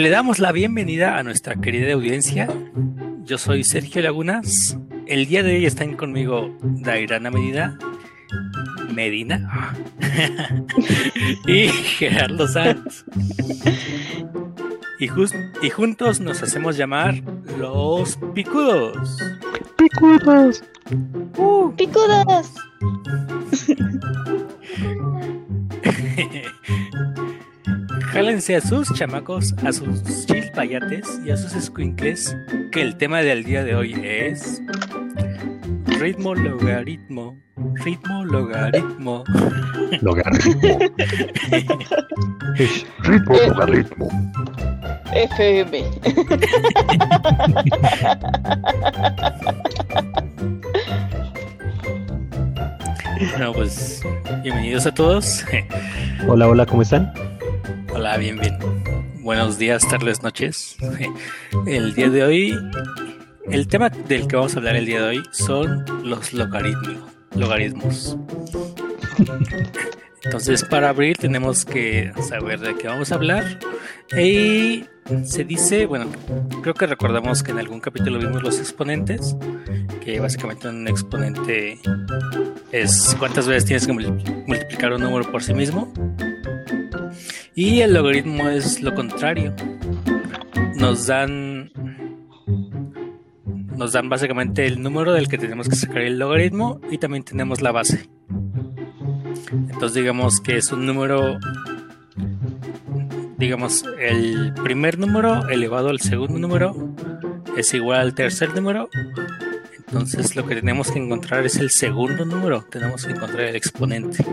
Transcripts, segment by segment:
Le damos la bienvenida a nuestra querida audiencia. Yo soy Sergio Lagunas. El día de hoy están conmigo Dairana Medina, Medina y Gerardo Sanz. Y, y juntos nos hacemos llamar los Picudos. Picudos. Uh, picudos. Jálense a sus chamacos, a sus chilpayates y a sus squinkles, que el tema del día de hoy es ritmo logaritmo. Ritmo logaritmo. Logaritmo. ritmo logaritmo. FM. Bueno, pues bienvenidos a todos. Hola, hola, ¿cómo están? Hola, bien, bien. Buenos días, tardes, noches. El día de hoy, el tema del que vamos a hablar el día de hoy son los logaritmos. logaritmos. Entonces, para abrir tenemos que saber de qué vamos a hablar. Y se dice, bueno, creo que recordamos que en algún capítulo vimos los exponentes, que básicamente un exponente es cuántas veces tienes que multiplicar un número por sí mismo. Y el logaritmo es lo contrario. Nos dan nos dan básicamente el número del que tenemos que sacar el logaritmo y también tenemos la base. Entonces digamos que es un número digamos el primer número elevado al segundo número es igual al tercer número. Entonces lo que tenemos que encontrar es el segundo número, tenemos que encontrar el exponente.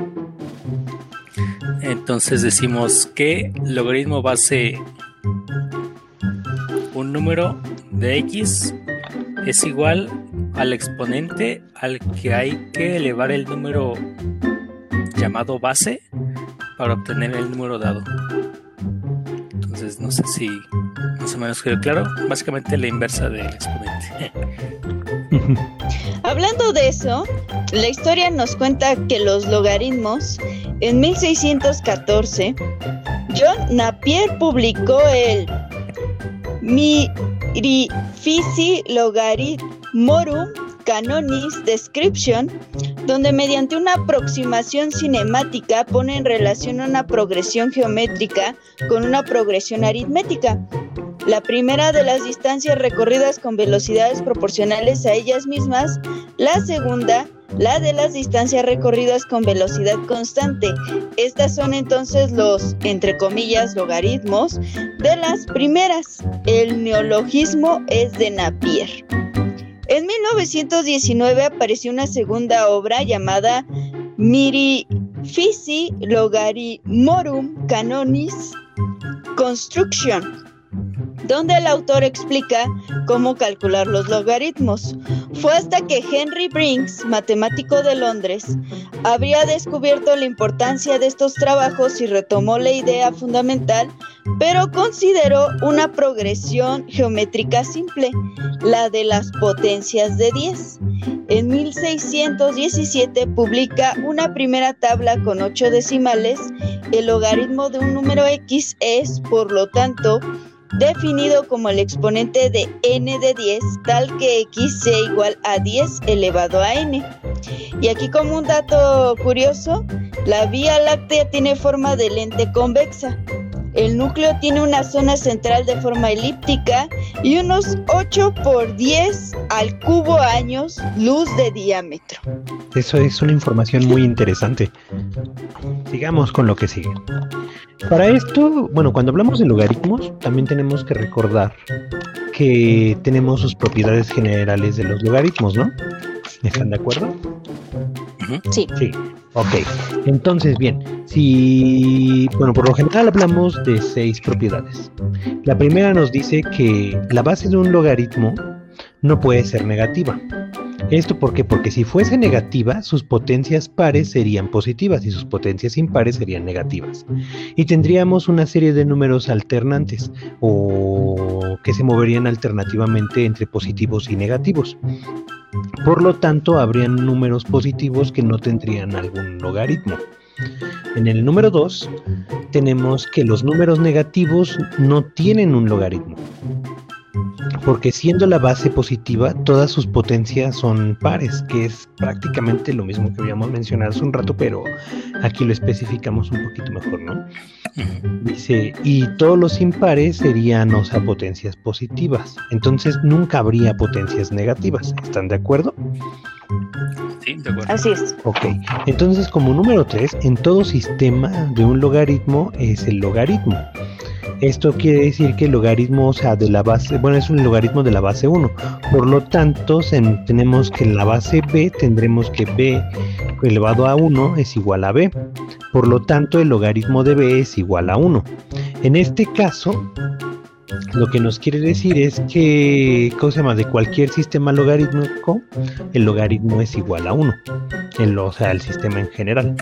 Entonces decimos que logaritmo base un número de x es igual al exponente al que hay que elevar el número llamado base para obtener el número dado. Entonces no sé si más o menos quedó claro. Básicamente la inversa del exponente. Hablando de eso, la historia nos cuenta que los logaritmos, en 1614, John Napier publicó el Mirifici Logarithmorum Canonis Description, donde mediante una aproximación cinemática pone en relación una progresión geométrica con una progresión aritmética. La primera de las distancias recorridas con velocidades proporcionales a ellas mismas, la segunda, la de las distancias recorridas con velocidad constante. Estas son entonces los, entre comillas, logaritmos de las primeras. El neologismo es de Napier. En 1919 apareció una segunda obra llamada Mirifici Logarithmorum Canonis Construction, donde el autor explica cómo calcular los logaritmos. Fue hasta que Henry Brinks, matemático de Londres, había descubierto la importancia de estos trabajos y retomó la idea fundamental, pero consideró una progresión geométrica simple, la de las potencias de 10. En 1617 publica una primera tabla con 8 decimales. El logaritmo de un número x es, por lo tanto, definido como el exponente de n de 10, tal que x sea igual a 10 elevado a n. Y aquí como un dato curioso, la Vía Láctea tiene forma de lente convexa. El núcleo tiene una zona central de forma elíptica y unos 8 por 10 al cubo años luz de diámetro. Eso es una información muy interesante. Sigamos con lo que sigue. Para esto, bueno, cuando hablamos de logaritmos, también tenemos que recordar que tenemos sus propiedades generales de los logaritmos, ¿no? ¿Están de acuerdo? Sí. Sí. Ok. Entonces, bien, si, bueno, por lo general hablamos de seis propiedades. La primera nos dice que la base de un logaritmo no puede ser negativa. ¿Esto por qué? Porque si fuese negativa, sus potencias pares serían positivas y sus potencias impares serían negativas. Y tendríamos una serie de números alternantes o que se moverían alternativamente entre positivos y negativos. Por lo tanto, habrían números positivos que no tendrían algún logaritmo. En el número 2 tenemos que los números negativos no tienen un logaritmo. Porque siendo la base positiva, todas sus potencias son pares, que es prácticamente lo mismo que habíamos mencionado hace un rato, pero aquí lo especificamos un poquito mejor, ¿no? Dice, y todos los impares serían, o sea, potencias positivas. Entonces nunca habría potencias negativas. ¿Están de acuerdo? Sí, de acuerdo. Así es. Ok, entonces como número 3, en todo sistema de un logaritmo es el logaritmo. Esto quiere decir que el logaritmo, o sea, de la base, bueno, es un logaritmo de la base 1. Por lo tanto, tenemos que en la base b tendremos que b elevado a 1 es igual a b. Por lo tanto, el logaritmo de b es igual a 1. En este caso, lo que nos quiere decir es que, ¿cómo se llama? De cualquier sistema logarítmico, el logaritmo es igual a 1. El, o sea, el sistema en general.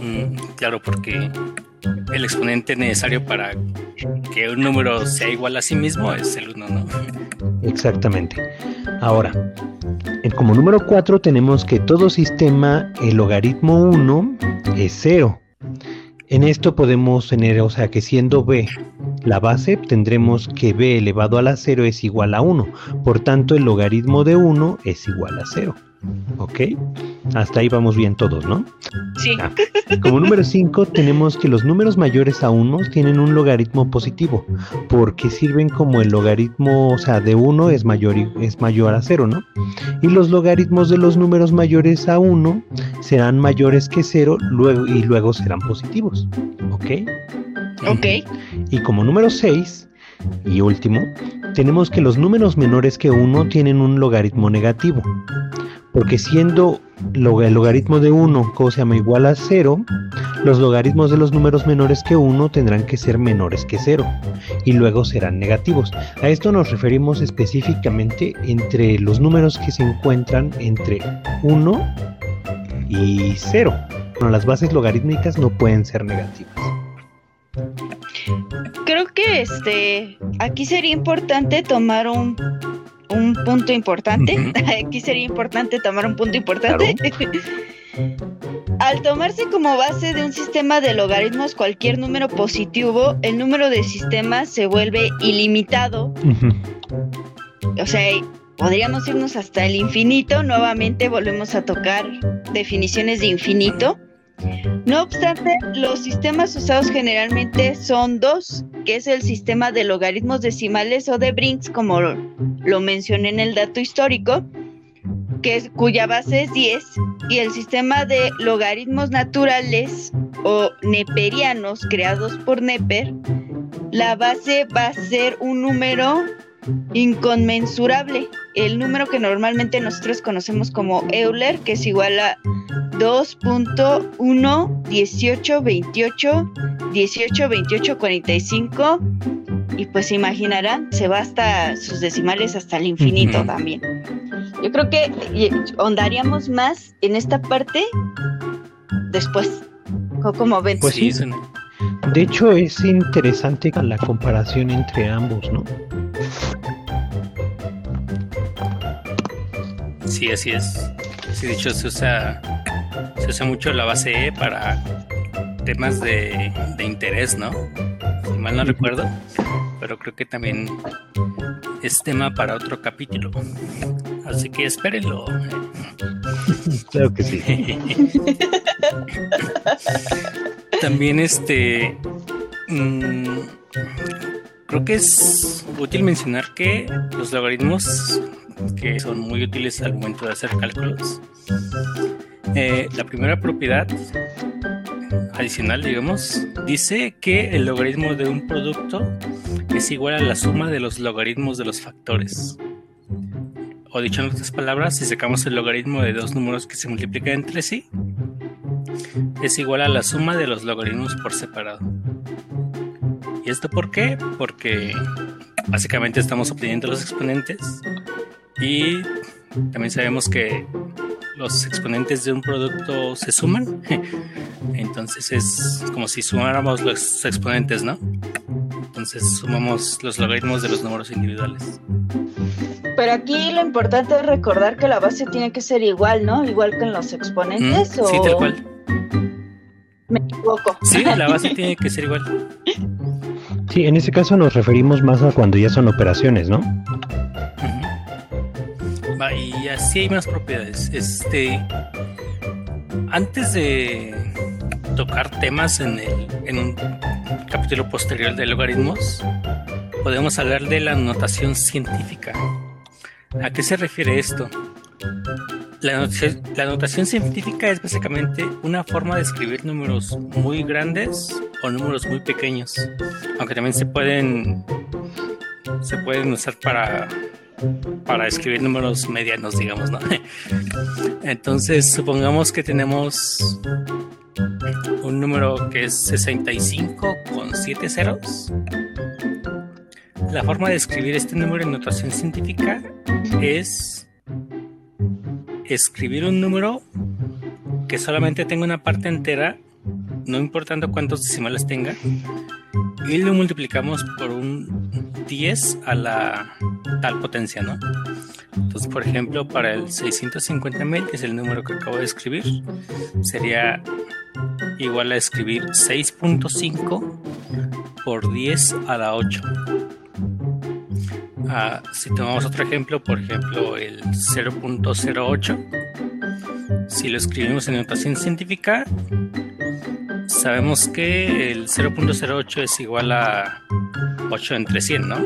Mm, claro, porque el exponente necesario para que un número sea igual a sí mismo es el 1, ¿no? Exactamente. Ahora, como número 4 tenemos que todo sistema, el logaritmo 1 es 0. En esto podemos tener, o sea, que siendo b la base, tendremos que b elevado a la 0 es igual a 1. Por tanto, el logaritmo de 1 es igual a 0. ¿Ok? Hasta ahí vamos bien todos, ¿no? Sí. Ah, como número 5 tenemos que los números mayores a 1 tienen un logaritmo positivo, porque sirven como el logaritmo, o sea, de 1 es mayor, es mayor a 0, ¿no? Y los logaritmos de los números mayores a 1 serán mayores que 0 luego, y luego serán positivos, ¿ok? Ok. Y como número 6 y último, tenemos que los números menores que 1 tienen un logaritmo negativo. Porque siendo el logaritmo de 1, se llama igual a 0, los logaritmos de los números menores que 1 tendrán que ser menores que 0 y luego serán negativos. A esto nos referimos específicamente entre los números que se encuentran entre 1 y 0. Bueno, las bases logarítmicas no pueden ser negativas. Creo que este aquí sería importante tomar un, un punto importante. Aquí sería importante tomar un punto importante. Al tomarse como base de un sistema de logaritmos cualquier número positivo, el número de sistemas se vuelve ilimitado. O sea, podríamos irnos hasta el infinito. Nuevamente volvemos a tocar definiciones de infinito. No obstante, los sistemas usados generalmente son dos, que es el sistema de logaritmos decimales o de Brinks, como lo, mencioné en el dato histórico, que cuya base es 10, y el sistema de logaritmos naturales o neperianos creados por Neper, la base va a ser un número inconmensurable, el número que normalmente nosotros conocemos como Euler, que es igual a 2.1 18 28 18 28 45 y pues se imaginarán se va hasta sus decimales hasta el infinito también yo creo que y- ahondaríamos más en esta parte después Co- como ven Pues sí. De hecho, es interesante la comparación entre ambos, ¿no? Sí, así es. Sí, de hecho se usa, se usa mucho la base E para temas de, de interés, ¿no? Si mal no recuerdo, pero creo que también es tema para otro capítulo. Así que espérenlo. Claro que sí. También este mm, creo que es útil mencionar que los logaritmos que son muy útiles al momento de hacer cálculos. Eh, la primera propiedad adicional, digamos, dice que el logaritmo de un producto es igual a la suma de los logaritmos de los factores. O dicho en otras palabras, si sacamos el logaritmo de dos números que se multiplican entre sí, es igual a la suma de los logaritmos por separado. ¿Y esto por qué? Porque básicamente estamos obteniendo los exponentes y también sabemos que los exponentes de un producto se suman. Entonces es como si sumáramos los exponentes, ¿no? Entonces sumamos los logaritmos de los números individuales. pero aquí lo importante es recordar que la base tiene que ser igual no igual que en los exponentes Mm, o Sí, tal cual. me equivoco. Sí, la base tiene que ser igual. Sí, en ese caso nos referimos más a cuando ya son operaciones, ¿no? Y así hay más propiedades. Este, antes de tocar temas en, el, en un capítulo posterior de logaritmos, podemos hablar de la notación científica. ¿A qué se refiere esto? La notación, la notación científica es básicamente una forma de escribir números muy grandes o números muy pequeños, aunque también se pueden se pueden usar para para escribir números medianos, digamos, ¿no? Entonces, supongamos que tenemos un número que es 65 con 7 ceros. La forma de escribir este número en notación científica es escribir un número que solamente tenga una parte entera, no importando cuántos decimales tenga, y lo multiplicamos por un 10 a la tal potencia, ¿no? Entonces, por ejemplo, para el 650.000, que es el número que acabo de escribir, sería igual a escribir 6.5 por 10 a la 8. Ah, si tomamos otro ejemplo, por ejemplo el 0.08, si lo escribimos en notación científica, sabemos que el 0.08 es igual a 8 entre 100, ¿no?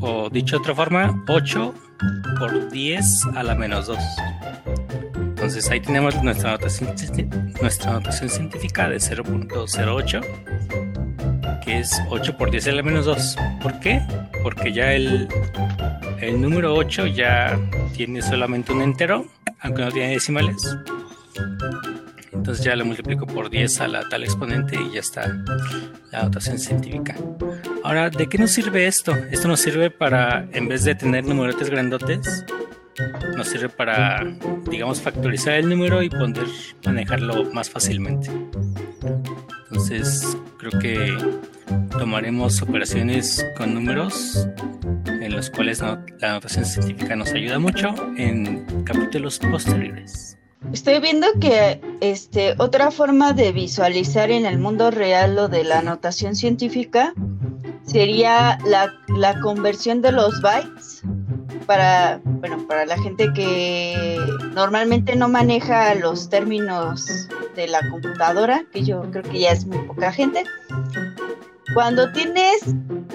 O dicho de otra forma, 8 por 10 a la menos 2. Entonces ahí tenemos nuestra notación, nuestra notación científica de 0.08 que es 8 por 10 a la menos 2. ¿Por qué? Porque ya el, el número 8 ya tiene solamente un entero, aunque no tiene decimales. Entonces ya lo multiplico por 10 a la tal exponente y ya está la notación científica. Ahora, ¿de qué nos sirve esto? Esto nos sirve para, en vez de tener numerotes grandotes, nos sirve para, digamos, factorizar el número y poder manejarlo más fácilmente. Entonces, creo que tomaremos operaciones con números en los cuales la notación científica nos ayuda mucho en capítulos posteriores. Estoy viendo que este otra forma de visualizar en el mundo real lo de la notación científica sería la, la conversión de los bytes para bueno para la gente que normalmente no maneja los términos de la computadora, que yo creo que ya es muy poca gente. Cuando tienes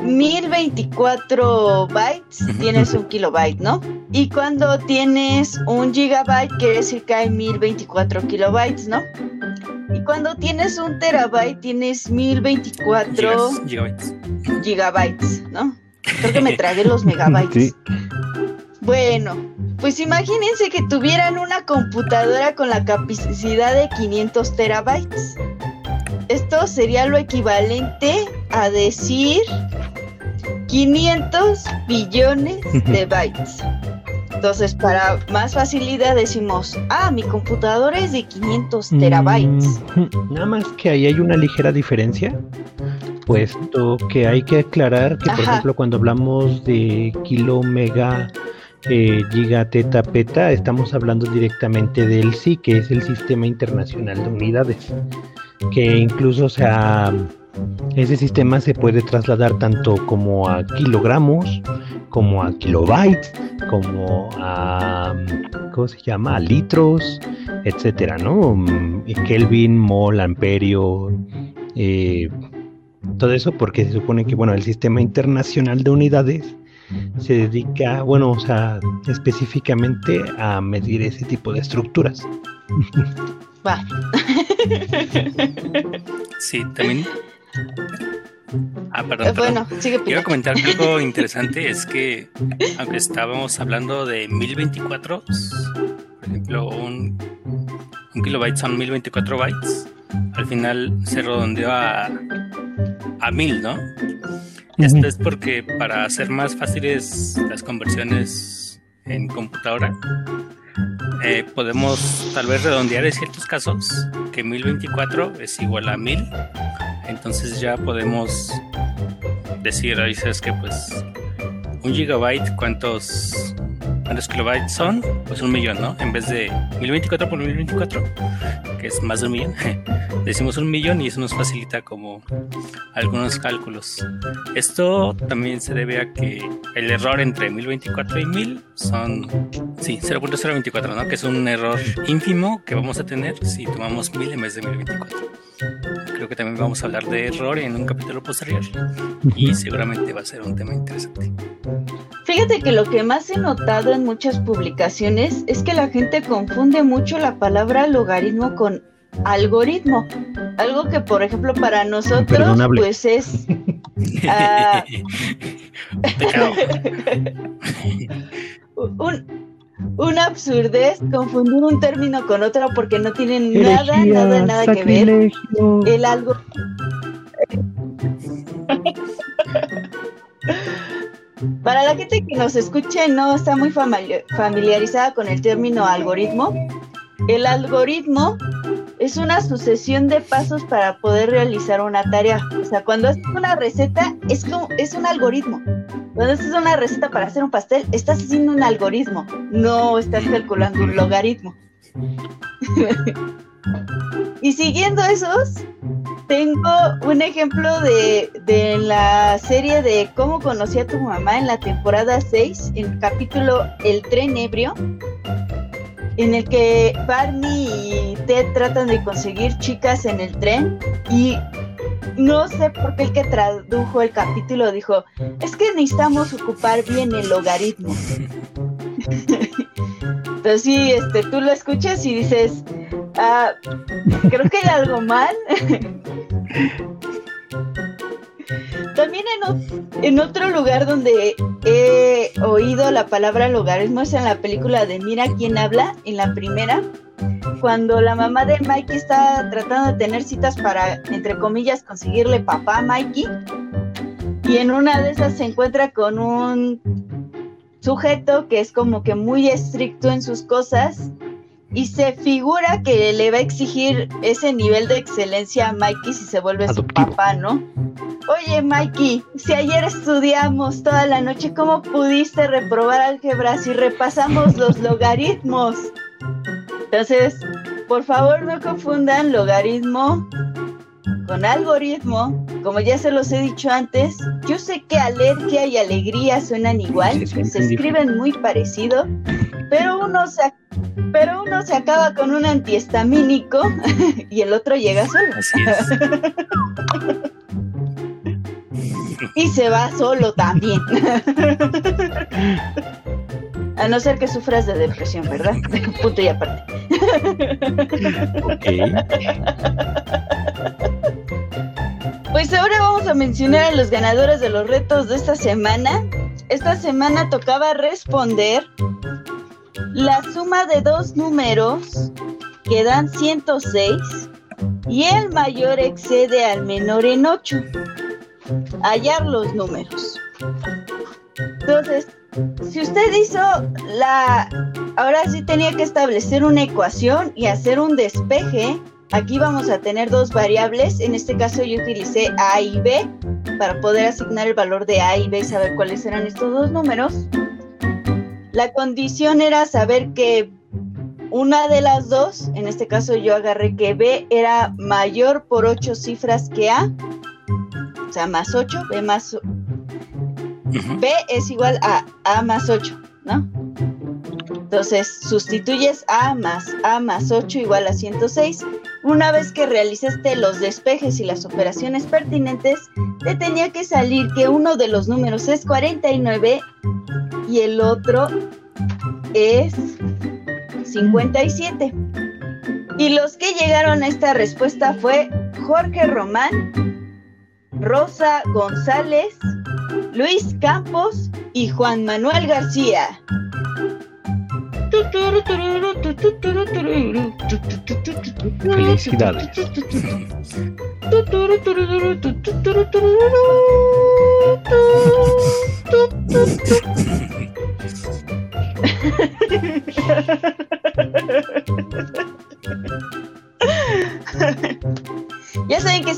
1024 bytes, tienes un kilobyte, ¿no? Y cuando tienes un gigabyte, quiere decir que hay 1024 kilobytes, ¿no? Y cuando tienes un terabyte, tienes 1024 Gigas- gigabytes. gigabytes, ¿no? Creo que me tragué los megabytes. Sí. Bueno, pues imagínense que tuvieran una computadora con la capacidad de 500 terabytes. Esto sería lo equivalente a decir 500 billones de bytes. Entonces, para más facilidad decimos, ah, mi computadora es de 500 terabytes. Mm, Nada más que ahí hay una ligera diferencia, puesto que hay que aclarar que, por Ajá. ejemplo, cuando hablamos de kilo, mega, eh, giga, teta, peta, estamos hablando directamente del SI, que es el Sistema Internacional de Unidades, que incluso, o sea, ese sistema se puede trasladar tanto como a kilogramos, como a kilobytes, como a, ¿cómo se llama? Litros, etcétera, ¿no? Kelvin, mol, amperio, eh, todo eso porque se supone que, bueno, el sistema internacional de unidades se dedica, bueno, o sea, específicamente a medir ese tipo de estructuras. Va. Sí, también. Ah, perdón. Eh, perdón. bueno, sigue Quiero comentar que algo interesante es que, aunque estábamos hablando de 1024, por ejemplo, un, un kilobyte son 1024 bytes, al final se redondeó a, a 1000, ¿no? Esto es porque para hacer más fáciles las conversiones en computadora, eh, podemos tal vez redondear en ciertos casos que 1024 es igual a 1000. Entonces ya podemos decir, ahí sabes que pues un gigabyte, ¿cuántos, ¿cuántos kilobytes son? Pues un millón, ¿no? En vez de 1024 por 1024, que es más de un millón. Decimos un millón y eso nos facilita como algunos cálculos. Esto también se debe a que el error entre 1024 y 1000 son, sí, 0.024, ¿no? Que es un error ínfimo que vamos a tener si tomamos 1000 en vez de 1024. Que también vamos a hablar de error en un capítulo posterior y seguramente va a ser un tema interesante. Fíjate que lo que más he notado en muchas publicaciones es que la gente confunde mucho la palabra logaritmo con algoritmo. Algo que, por ejemplo, para nosotros, pues es. Uh, un, una absurdez confundir un término con otro porque no tienen nada, nada, nada que ver. El algo. Para la gente que nos escuche no está muy familiarizada con el término algoritmo, el algoritmo es una sucesión de pasos para poder realizar una tarea. O sea, cuando haces una receta es como es un algoritmo. Cuando haces una receta para hacer un pastel, estás haciendo un algoritmo, no estás calculando un logaritmo. y siguiendo esos, tengo un ejemplo de, de, la serie de Cómo conocí a tu mamá en la temporada 6, en el capítulo El tren ebrio, en el que Barney y Ted tratan de conseguir chicas en el tren y no sé por qué el que tradujo el capítulo dijo, es que necesitamos ocupar bien el logaritmo. Entonces sí, este, tú lo escuchas y dices, ah, creo que hay algo mal. También en, en, otro lugar donde he oído la palabra logaritmo es en la película de Mira quién habla, en la primera, cuando la mamá de Mikey está tratando de tener citas para, entre comillas, conseguirle papá a Mikey. Y en una de esas se encuentra con un sujeto que es como que muy estricto en sus cosas y se figura que le va a exigir ese nivel de excelencia a Mikey si se vuelve su papá, ¿no? Oye, Mikey, si ayer estudiamos toda la noche, ¿cómo pudiste reprobar álgebra si repasamos los logaritmos? Entonces, por favor no confundan logaritmo con algoritmo. Como ya se los he dicho antes, yo sé que alergia y alegría suenan igual, se escriben muy parecido, pero uno se, pero uno se acaba con un antihistamínico y el otro llega solo. y se va solo también. A no ser que sufras de depresión, ¿verdad? Punto y aparte. Pues ahora vamos a mencionar a los ganadores de los retos de esta semana. Esta semana tocaba responder la suma de dos números que dan 106 y el mayor excede al menor en 8. Hallar los números. Entonces, si usted hizo la... Ahora sí tenía que establecer una ecuación y hacer un despeje. Aquí vamos a tener dos variables. En este caso yo utilicé A y B para poder asignar el valor de A y B y saber cuáles eran estos dos números. La condición era saber que una de las dos, en este caso yo agarré que B era mayor por ocho cifras que A, o sea, más 8, B más B es igual a A más 8, ¿no? Entonces sustituyes A más A más 8 igual a 106. Una vez que realizaste los despejes y las operaciones pertinentes, te tenía que salir que uno de los números es 49 y el otro es 57. Y los que llegaron a esta respuesta fue Jorge Román, Rosa González, Luis Campos y Juan Manuel García. Felicidades.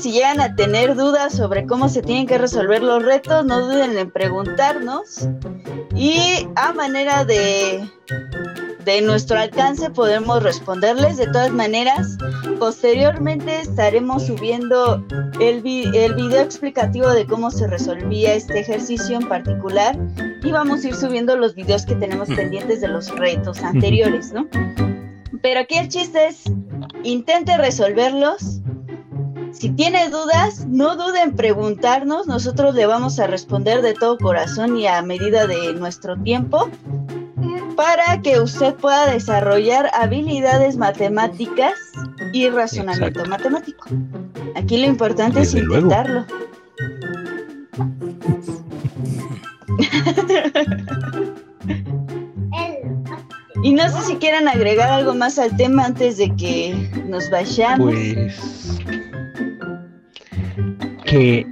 si llegan a tener dudas sobre cómo se tienen que resolver los retos, no duden en preguntarnos. Y a manera de, de nuestro alcance podemos responderles. De todas maneras, posteriormente estaremos subiendo el, el video explicativo de cómo se resolvía este ejercicio en particular y vamos a ir subiendo los videos que tenemos pendientes de los retos anteriores, ¿no? Pero aquí el chiste es, intente resolverlos. Si tiene dudas, no dude en preguntarnos, nosotros le vamos a responder de todo corazón y a medida de nuestro tiempo para que usted pueda desarrollar habilidades matemáticas y razonamiento matemático. Aquí lo importante es intentarlo. y no sé si quieran agregar algo más al tema antes de que nos vayamos. Pues que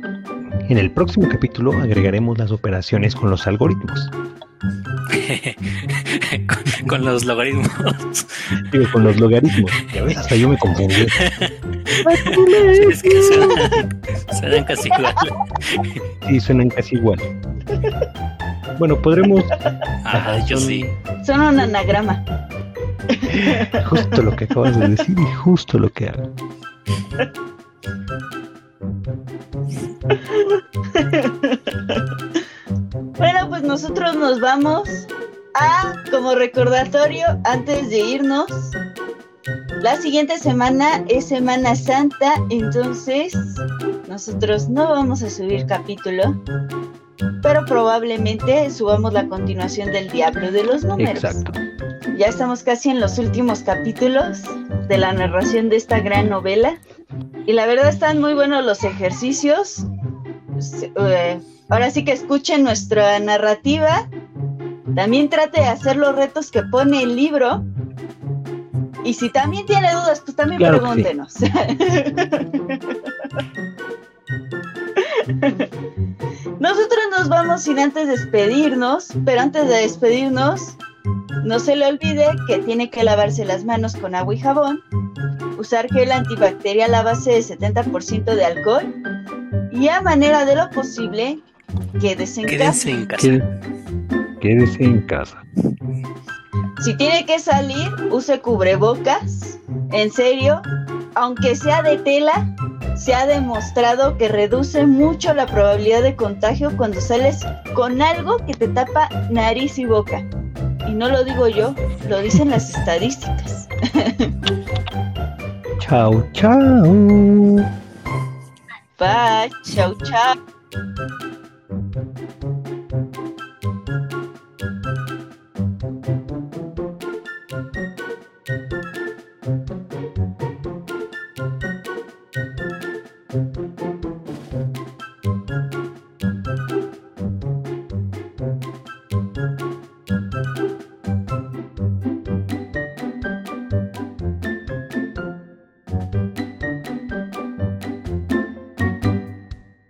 en el próximo capítulo agregaremos las operaciones con los algoritmos. con, los logaritmos. Digo, con los logaritmos. Ya ves, hasta yo me confundí. es que suenan, casi igual. Sí, suenan casi igual. Bueno, podremos. Ah, yo sí. Son un anagrama. Justo lo que acabas de decir y justo lo que hago. Bueno, pues nosotros nos vamos a, como recordatorio, antes de irnos, la siguiente semana es Semana Santa, entonces nosotros no vamos a subir capítulo, pero probablemente subamos la continuación del Diablo de los Números. Exacto. Ya estamos casi en los últimos capítulos de la narración de esta gran novela. Y la verdad están muy buenos los ejercicios. Eh, ahora sí que escuchen nuestra narrativa. También trate de hacer los retos que pone el libro. Y si también tiene dudas, pues también pregúntenos. Nosotros nos vamos sin antes despedirnos, pero antes de despedirnos, no se le olvide que tiene que lavarse las manos con agua y jabón, usar gel antibacterial a base de 70% de alcohol y a manera de lo posible, quédese en quédese casa. En casa. Quédese en casa. Si tiene que salir, use cubrebocas. En serio, aunque sea de tela, se ha demostrado que reduce mucho la probabilidad de contagio cuando sales con algo que te tapa nariz y boca. Y no lo digo yo, lo dicen las estadísticas. chao, chao. Bye, chao, chao.